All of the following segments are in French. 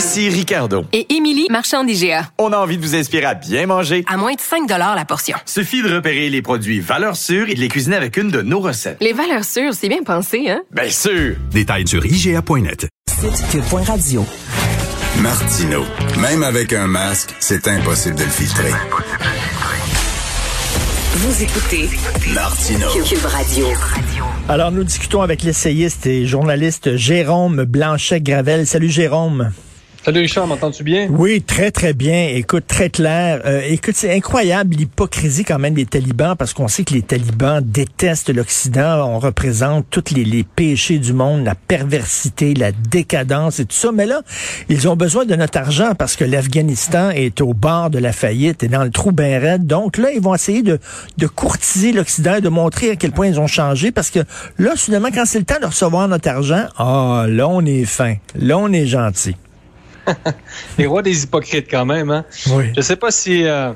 Ici Ricardo. et Émilie, marchand d'IGA. On a envie de vous inspirer à bien manger. À moins de 5 la portion. Suffit de repérer les produits valeurs sûres et de les cuisiner avec une de nos recettes. Les valeurs sûres, c'est bien pensé, hein? Bien sûr! Détails sur IGA.net. Site cube.radio. Martino. Même avec un masque, c'est impossible de le filtrer. Vous écoutez Martino. Cube Radio. Alors, nous discutons avec l'essayiste et journaliste Jérôme Blanchet-Gravel. Salut Jérôme. Salut Richard, m'entends-tu bien? Oui, très, très bien. Écoute, très clair. Euh, écoute, c'est incroyable l'hypocrisie quand même des talibans parce qu'on sait que les talibans détestent l'Occident. On représente tous les, péchés du monde, la perversité, la décadence et tout ça. Mais là, ils ont besoin de notre argent parce que l'Afghanistan est au bord de la faillite et dans le trou bien raide. Donc là, ils vont essayer de, courtiser l'Occident et de montrer à quel point ils ont changé parce que là, soudainement, quand c'est le temps de recevoir notre argent, ah, là, on est fin. Là, on est gentil. Les rois des hypocrites quand même. Hein? Oui. Je sais pas si... euh,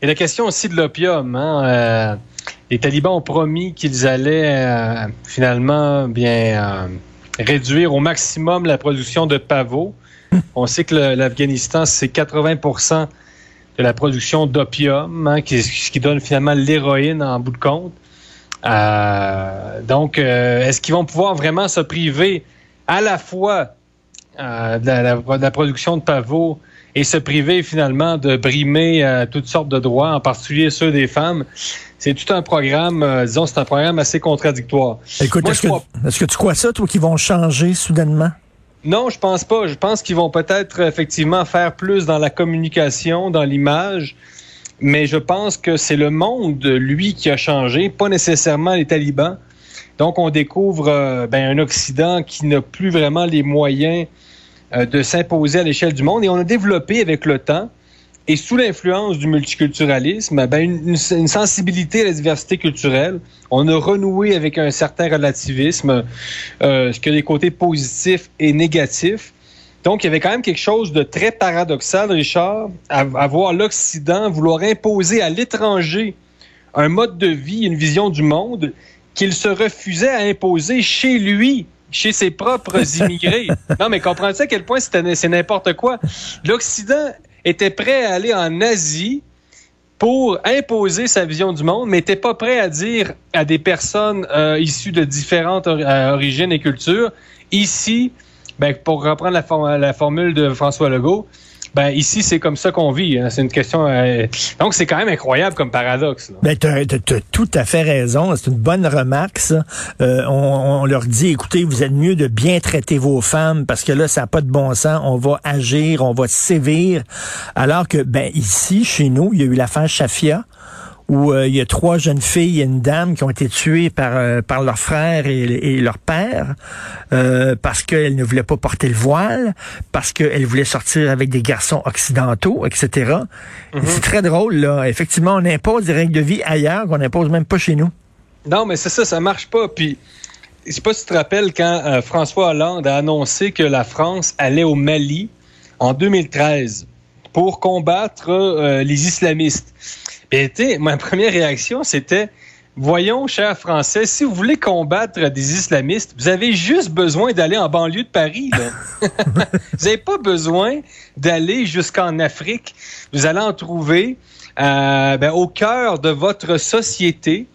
Il y a la question aussi de l'opium. Hein? Euh, les talibans ont promis qu'ils allaient euh, finalement bien euh, réduire au maximum la production de pavots. On sait que l'Afghanistan, c'est 80% de la production d'opium, hein, qui, ce qui donne finalement l'héroïne en bout de compte. Euh, donc, euh, est-ce qu'ils vont pouvoir vraiment se priver à la fois euh, de, la, la- de la production de pavots et se priver finalement de brimer euh, toutes sortes de droits, en particulier ceux des femmes? C'est tout un programme, euh, disons, c'est un programme assez contradictoire. Écoute, est-ce que, crois- que tu crois ça, toi, qu'ils vont changer soudainement? Non, je pense pas. Je pense qu'ils vont peut-être effectivement faire plus dans la communication, dans l'image, mais je pense que c'est le monde, lui, qui a changé, pas nécessairement les talibans. Donc, on découvre euh, ben, un Occident qui n'a plus vraiment les moyens euh, de s'imposer à l'échelle du monde, et on a développé avec le temps et sous l'influence du multiculturalisme, ben, une, sensibilité à la diversité culturelle. On a renoué avec un certain relativisme, euh, ce qui a des côtés positifs et négatifs. Donc, il y avait quand même quelque chose de très paradoxal, Richard, à, à voir l'Occident vouloir imposer à l'étranger un mode de vie, une vision du monde qu'il se refusait à imposer chez lui, chez ses propres immigrés. non, mais comprends-tu à quel point c'est n'importe quoi? L'Occident était prêt à aller en Asie pour imposer sa vision du monde, mais n'était pas prêt à dire à des personnes euh, issues de différentes or- euh, origines et cultures, ici, ben, pour reprendre la, for- la formule de François Legault, ben, ici, c'est comme ça qu'on vit. hein. C'est une question... euh, donc, c'est quand même incroyable comme paradoxe. Ben, t'as- t'as tout à fait raison. C'est une bonne remarque, ça. Euh, on, on leur dit, écoutez, vous êtes mieux de bien traiter vos femmes parce que là, ça n'a pas de bon sens. On va agir, on va sévir. Alors que, ben, ici, chez nous, il y a eu l'affaire Shafia où euh, il y a trois jeunes filles et une dame qui ont été tuées par, euh, par leur frère et, et leur père euh, parce qu'elles ne voulaient pas porter le voile, parce qu'elles voulaient sortir avec des garçons occidentaux, etc. C'est très drôle, là. Effectivement, on impose des règles de vie ailleurs qu'on n'impose même pas chez nous. Non, mais c'est ça, ça marche pas. Puis, je sais pas si tu te rappelles quand euh, François Hollande a annoncé que la France allait au Mali en 2013 pour combattre euh, les islamistes. Tu sais, ma première réaction, c'était Voyons, chers Français, si vous voulez combattre des islamistes, vous avez juste besoin d'aller en banlieue de Paris. là. vous n'avez pas besoin d'aller jusqu'en Afrique. Vous allez en trouver euh, ben, au cœur de votre société.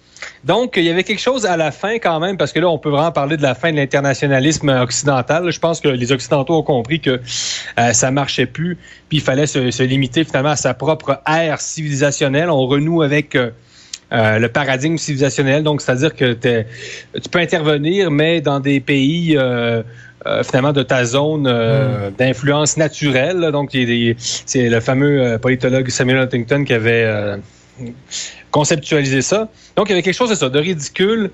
Donc, il y avait quelque chose à la fin quand même, parce que là, on peut vraiment parler de la fin de l'internationalisme occidental. Je pense que les Occidentaux ont compris que euh, ça marchait plus, puis il fallait se, se limiter finalement à sa propre ère civilisationnelle. On renoue avec euh, euh, le paradigme civilisationnel, donc c'est-à-dire que tu peux intervenir, mais dans des pays euh, euh, finalement de ta zone euh, d'influence naturelle. Donc, c'est le fameux euh, politologue Samuel Huntington qui avait conceptualisé ça. Donc, il y avait quelque chose de ça, de ridicule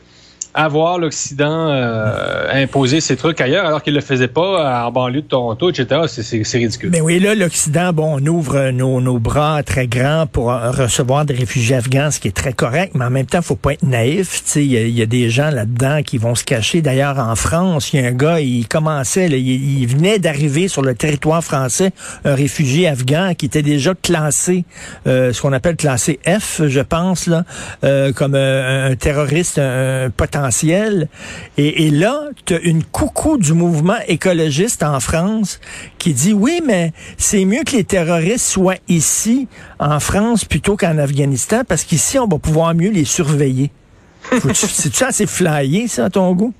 à voir l'Occident euh, imposer ses trucs ailleurs alors qu'il le faisait pas en banlieue de Toronto, etc. C'est- ridicule. Mais oui, là, l'Occident, bon, on ouvre nos, nos bras très grands pour euh, recevoir des réfugiés afghans, ce qui est très correct, mais en même temps, faut pas être naïf. Il y, y a des gens là-dedans qui vont se cacher. D'ailleurs, en France, il y a un gars, il commençait, il, venait d'arriver sur le territoire français, un réfugié afghan qui était déjà classé, euh, ce qu'on appelle classé F, je pense, là, euh, comme euh, un terroriste un potentiel. Et, là, tu as une coucou du mouvement écologiste en France qui dit oui, mais c'est mieux que les terroristes soient ici, en France, plutôt qu'en Afghanistan, parce qu'ici, on va pouvoir mieux les surveiller. C'est-tu assez flyé, ça, à ton goût?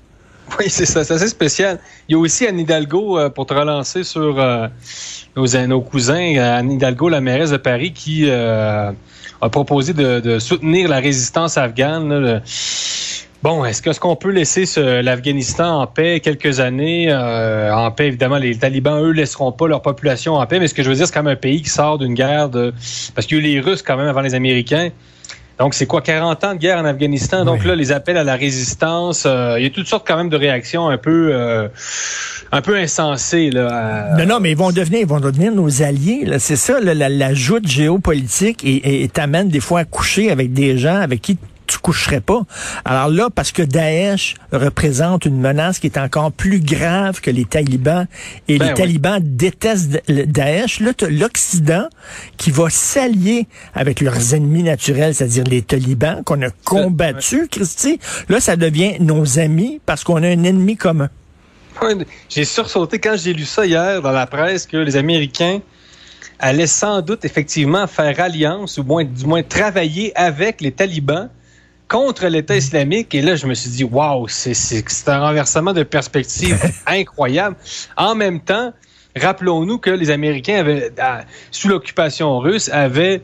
Oui, c'est ça, c'est assez spécial. Il y a aussi Anne Hidalgo, euh, pour te relancer sur euh, nos, cousins, Anne Hidalgo, la mairesse de Paris, qui euh, a proposé de, soutenir la résistance afghane. Bon, est-ce que- est-ce qu'on peut laisser l'Afghanistan en paix quelques années? euh, en paix, évidemment, les talibans, eux, laisseront pas leur population en paix, mais ce que je veux dire, c'est quand même un pays qui sort d'une guerre de... Parce qu'il y a eu les Russes quand même avant les Américains. Donc, c'est quoi, 40 ans de guerre en Afghanistan? Donc Oui. là, les appels à la résistance, euh, il y a toutes sortes quand même de réactions un peu, euh, un peu insensées. Là, à- Non, non, mais ils vont devenir, ils vont devenir nos alliés. là. C'est ça, là, la, la joute géopolitique et et t'amène des fois à coucher avec des gens avec qui tu coucherais pas. Alors là, parce que Daesh représente une menace qui est encore plus grave que les talibans et Ben les oui. talibans détestent Daesh, là, l'Occident qui va s'allier avec leurs ennemis naturels, c'est-à-dire les talibans qu'on a combattus, Christy. Là, ça devient nos amis parce qu'on a un ennemi commun. J'ai sursauté quand j'ai lu ça hier dans la presse que les Américains allaient sans doute effectivement faire alliance ou moins, du moins travailler avec les talibans contre l'État islamique. Et là, je me suis dit, waouh, c'est un renversement de perspective incroyable. En même temps, rappelons-nous que les Américains avaient, sous l'occupation russe, avaient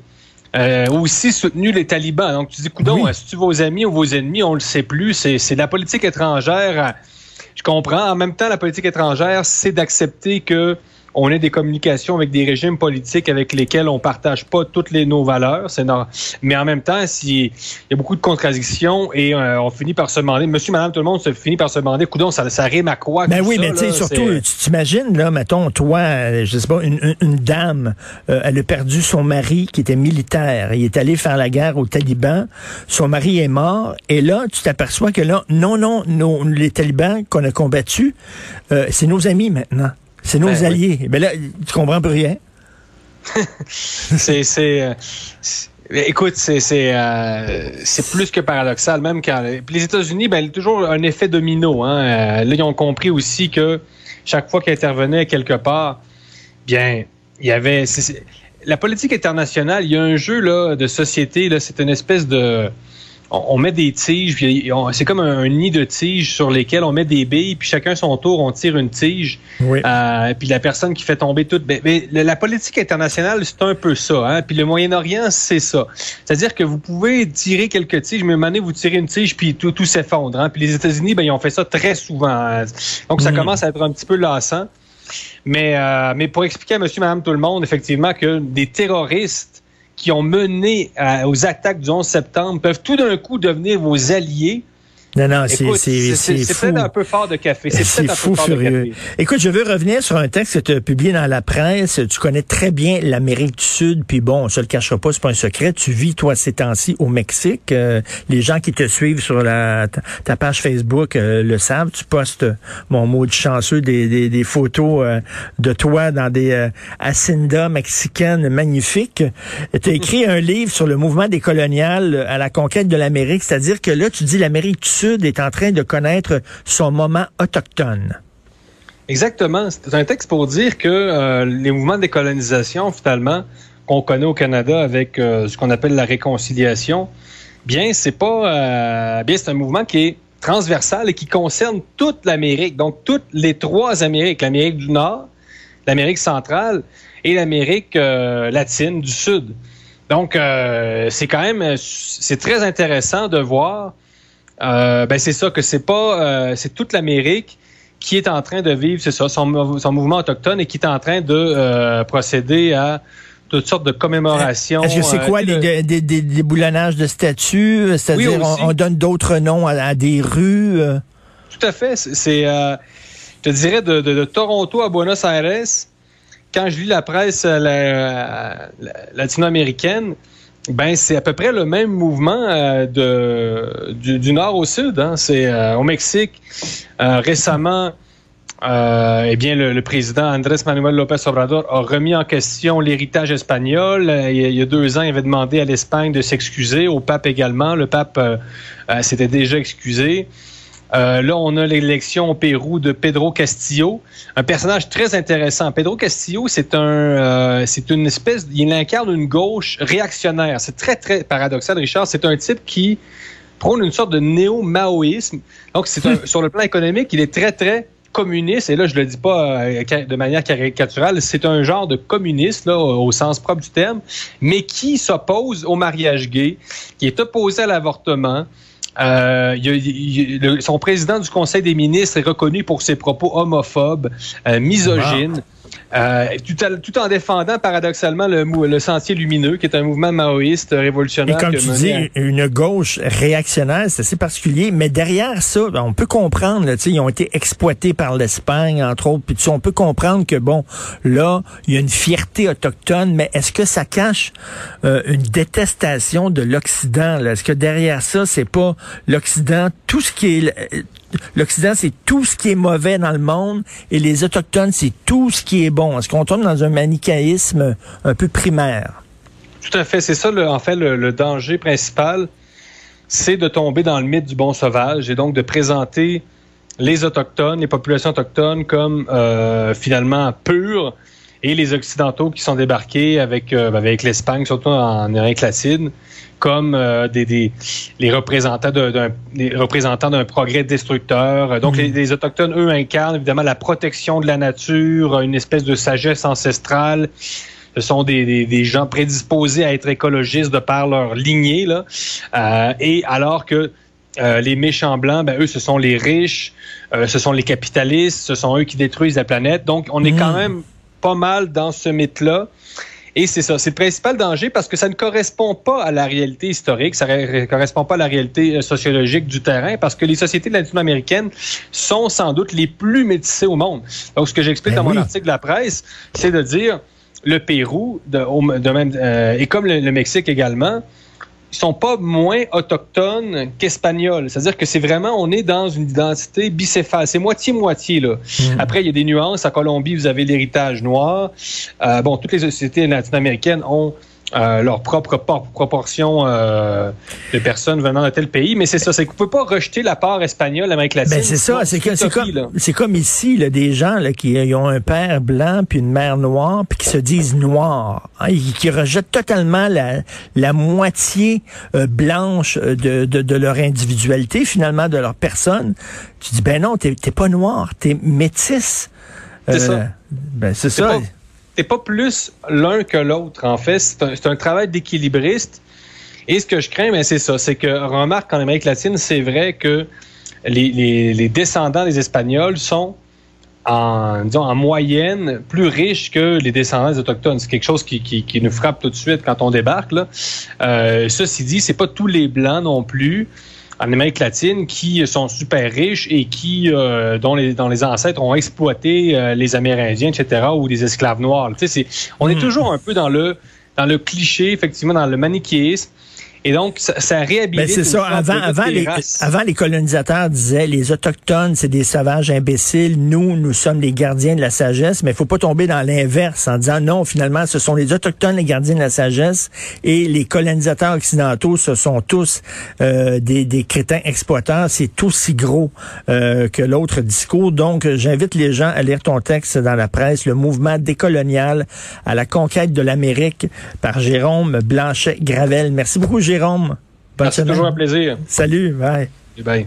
euh, aussi soutenu les talibans. Donc, tu dis, coudon, Oui. est-ce que tu vos amis ou vos ennemis? On le sait plus. C'est la politique étrangère. Je comprends. En même temps, la politique étrangère, c'est d'accepter que on ait des communications avec des régimes politiques avec lesquels on partage pas toutes les nos valeurs. C'est Mais en même temps, si- il y a beaucoup de contradictions et euh, on finit par se demander, monsieur, madame, tout le monde se finit par se demander, coudon, ça, ça rime à quoi? Ben oui, ça, mais tu sais, surtout, tu t'imagines, là, mettons, toi, euh, je sais pas, une, une- une dame, euh, elle a perdu son mari qui était militaire. Il est allé faire la guerre aux talibans. Son mari est mort. Et là, tu t'aperçois que là, non, non, nos- les talibans qu'on a combattus, euh, c'est nos amis maintenant. C'est nos Ben oui. alliés. Ben là, tu comprends plus rien. c'est c'est euh, c'est- écoute c'est c'est euh, c'est plus que paradoxal même quand puis les États-Unis ben il y a toujours un effet domino hein Euh, là ils ont compris aussi que chaque fois qu'ils intervenaient quelque part bien il y avait la politique internationale il y a un jeu là de société là c'est une espèce de on, on met des tiges, puis on- c'est comme un, un nid de tiges sur lesquels on met des billes, puis chacun son tour, on tire une tige. Oui. Euh, puis la personne qui fait tomber tout. Ben, ben, la politique internationale, c'est un peu ça. Hein? Puis le Moyen-Orient, c'est ça. C'est-à-dire que vous pouvez tirer quelques tiges, mais à un moment donné, vous tirez une tige, puis tout, tout s'effondre. Hein? Puis les États-Unis, ben, ils ont fait ça très souvent. hein. Donc ça Mm. commence à être un petit peu lassant. Mais, euh, mais pour expliquer à monsieur, madame, tout le monde, effectivement, que des terroristes qui ont mené aux attaques du 11 septembre peuvent tout d'un coup devenir vos alliés. Non, non, c'est Écoute, c'est- c'est c'est fou. peut-être un peu fort de café. C'est fou furieux. Écoute, je veux revenir sur un texte que tu as publié dans la presse. Tu connais très bien l'Amérique du Sud, puis bon, on se le cachera pas, c'est pas un secret. Tu vis, toi, ces temps-ci au Mexique. Euh, les gens qui te suivent sur la, ta, ta page Facebook euh, le savent. Tu postes, mon mot de chanceux, des, des, des photos euh, de toi dans des haciendas mexicaines magnifiques. Tu as écrit un livre sur le mouvement des coloniales à la conquête de l'Amérique, c'est-à-dire que là, tu dis l'Amérique du Sud est en train de connaître son moment autochtone. Exactement. C'est un texte pour dire que euh, les mouvements de décolonisation, finalement, qu'on connaît au Canada avec euh, ce qu'on appelle la réconciliation, bien, c'est pas euh, bien, c'est un mouvement qui est transversal et qui concerne toute l'Amérique. Donc, toutes les trois Amériques, l'Amérique du Nord, l'Amérique centrale et l'Amérique latine du Sud. Donc, c'est quand même, c'est très intéressant de voir. Euh, ben, c'est ça que c'est pas, euh, c'est toute l'Amérique qui est en train de vivre, c'est ça, son, son mouvement autochtone et qui est en train de euh, procéder à toutes sortes de commémorations. Est-ce que c'est euh, quoi, les, le- des, des, des boulonnages de statues? C'est-à-dire, Oui, on, donne d'autres noms à, à des rues? euh? Tout à fait. C'est, euh, je te dirais, de, de- de Toronto à Buenos Aires, quand je lis la presse euh, la- la- latino-américaine, ben c'est à peu près le même mouvement euh, de, du, nord au sud. hein. C'est euh, au Mexique. euh, récemment, eh bien, le, président Andrés Manuel López Obrador a remis en question l'héritage espagnol. Il, y a, deux ans, il avait demandé à l'Espagne de s'excuser, au pape également. Le pape s'était déjà excusé. Euh, là, on a l'élection au Pérou de Pedro Castillo, un personnage très intéressant. Pedro Castillo, c'est un, euh, c'est une espèce, il incarne une gauche réactionnaire. C'est très très paradoxal, Richard. C'est un type qui prône une sorte de néo-maoïsme. Donc, c'est un- sur le plan économique, il est très très communiste. Et là, je le dis pas euh, de manière caricaturale. C'est un genre de communiste là, au sens propre du terme, mais qui s'oppose au mariage gay, qui est opposé à l'avortement. Euh, son président du Conseil des ministres est reconnu pour ses propos homophobes, euh, misogynes, euh, tout, à- tout en défendant paradoxalement le, le Sentier lumineux, qui est un mouvement maoïste Et révolutionnaire. comme que tu dis, à- une gauche réactionnaire, c'est assez particulier. Mais derrière ça, on peut comprendre, là, tu sais, ils ont été exploités par l'Espagne, entre autres. Puis tu sais, on peut comprendre que, bon, là, il y a une fierté autochtone, mais est-ce que ça cache euh, une détestation de l'Occident? Est-ce que derrière ça, c'est pas l'Occident, tout ce qui est... L'Occident, c'est tout ce qui est mauvais dans le monde et les Autochtones, c'est tout ce qui est bon. Est-ce qu'on tombe dans un manichéisme un peu primaire? Tout à fait. C'est ça, en fait, le, le danger principal, c'est de tomber dans le mythe du bon sauvage et donc de présenter les Autochtones, les populations autochtones comme euh, finalement pures et les Occidentaux qui sont débarqués avec, euh, avec l'Espagne, surtout en Amérique latine, comme euh, des, des- les représentants de- d'un les représentants d'un progrès destructeur. Donc, les, les Autochtones, eux, incarnent évidemment la protection de la nature, une espèce de sagesse ancestrale. Ce sont des, des, des gens prédisposés à être écologistes de par leur lignée. Là. Euh, et alors que euh, les méchants blancs, ben, eux, ce sont les riches, euh, ce sont les capitalistes, ce sont eux qui détruisent la planète. Donc, on est quand Mm. même pas mal dans ce mythe-là. Et c'est ça, c'est le principal danger parce que ça ne correspond pas à la réalité historique, ça ne correspond pas à la réalité euh, sociologique du terrain parce que les sociétés latino-américaines sont sans doute les plus métissées au monde. Donc, ce que j'explique Ben dans oui. mon article de la presse, c'est de dire le Pérou, de, même, euh, et comme le, le Mexique également, sont pas moins autochtones qu'espagnols. C'est-à-dire que c'est vraiment, on est dans une identité bicéphale. C'est moitié-moitié, là. Après, il y a des nuances. À Colombie, vous avez l'héritage noir. Euh, bon, toutes les sociétés latino-américaines ont euh, leur propre por- proportion euh, de personnes venant de tel pays. Mais c'est ça, c'est que vous pouvez pas rejeter la part espagnole l'Amérique latine. Ben c'est ça, c'est comme c'est comme ici là, des gens là, qui euh, ils ont un père blanc puis une mère noire puis qui se disent noirs, hein, et qui rejettent totalement la, la moitié euh, blanche euh, de, de, de leur individualité finalement de leur personne. Tu dis ben non, t'es pas noir, t'es métisse. C'est ça. Ben c'est C'est ça. pas- T'es pas plus l'un que l'autre, en fait. C'est un, travail d'équilibriste. Et ce que je crains, ben, c'est ça. C'est que, remarque qu'en Amérique latine, c'est vrai que les, descendants des Espagnols sont en, disons, en moyenne plus riches que les descendants des Autochtones. C'est quelque chose qui nous frappe tout de suite quand on débarque. Là. Euh, ceci dit, c'est pas tous les Blancs non plus en Amérique latine qui sont super riches et qui euh, dont, les, dont les ancêtres ont exploité euh, les Amérindiens, etc., ou des esclaves noirs. Tu sais, c'est- on est Mm. toujours un peu dans le dans le cliché, effectivement, dans le manichéisme. Et donc, ça, ça réhabilite. Ben c'est ça. Avant, avant, les, avant, les colonisateurs disaient les Autochtones, c'est des sauvages imbéciles. Nous, nous sommes les gardiens de la sagesse. Mais il faut pas tomber dans l'inverse en disant non, finalement, ce sont les Autochtones les gardiens de la sagesse et les colonisateurs occidentaux, ce sont tous euh, des, des crétins exploiteurs. C'est aussi gros euh, que l'autre discours. Donc, j'invite les gens à lire ton texte dans la presse, le mouvement décolonial à la conquête de l'Amérique par Jérôme Blanchet-Gravel. Merci beaucoup, Jérôme. Bonne Ah, C'est semaine. toujours un plaisir. Salut, bye. Et bye.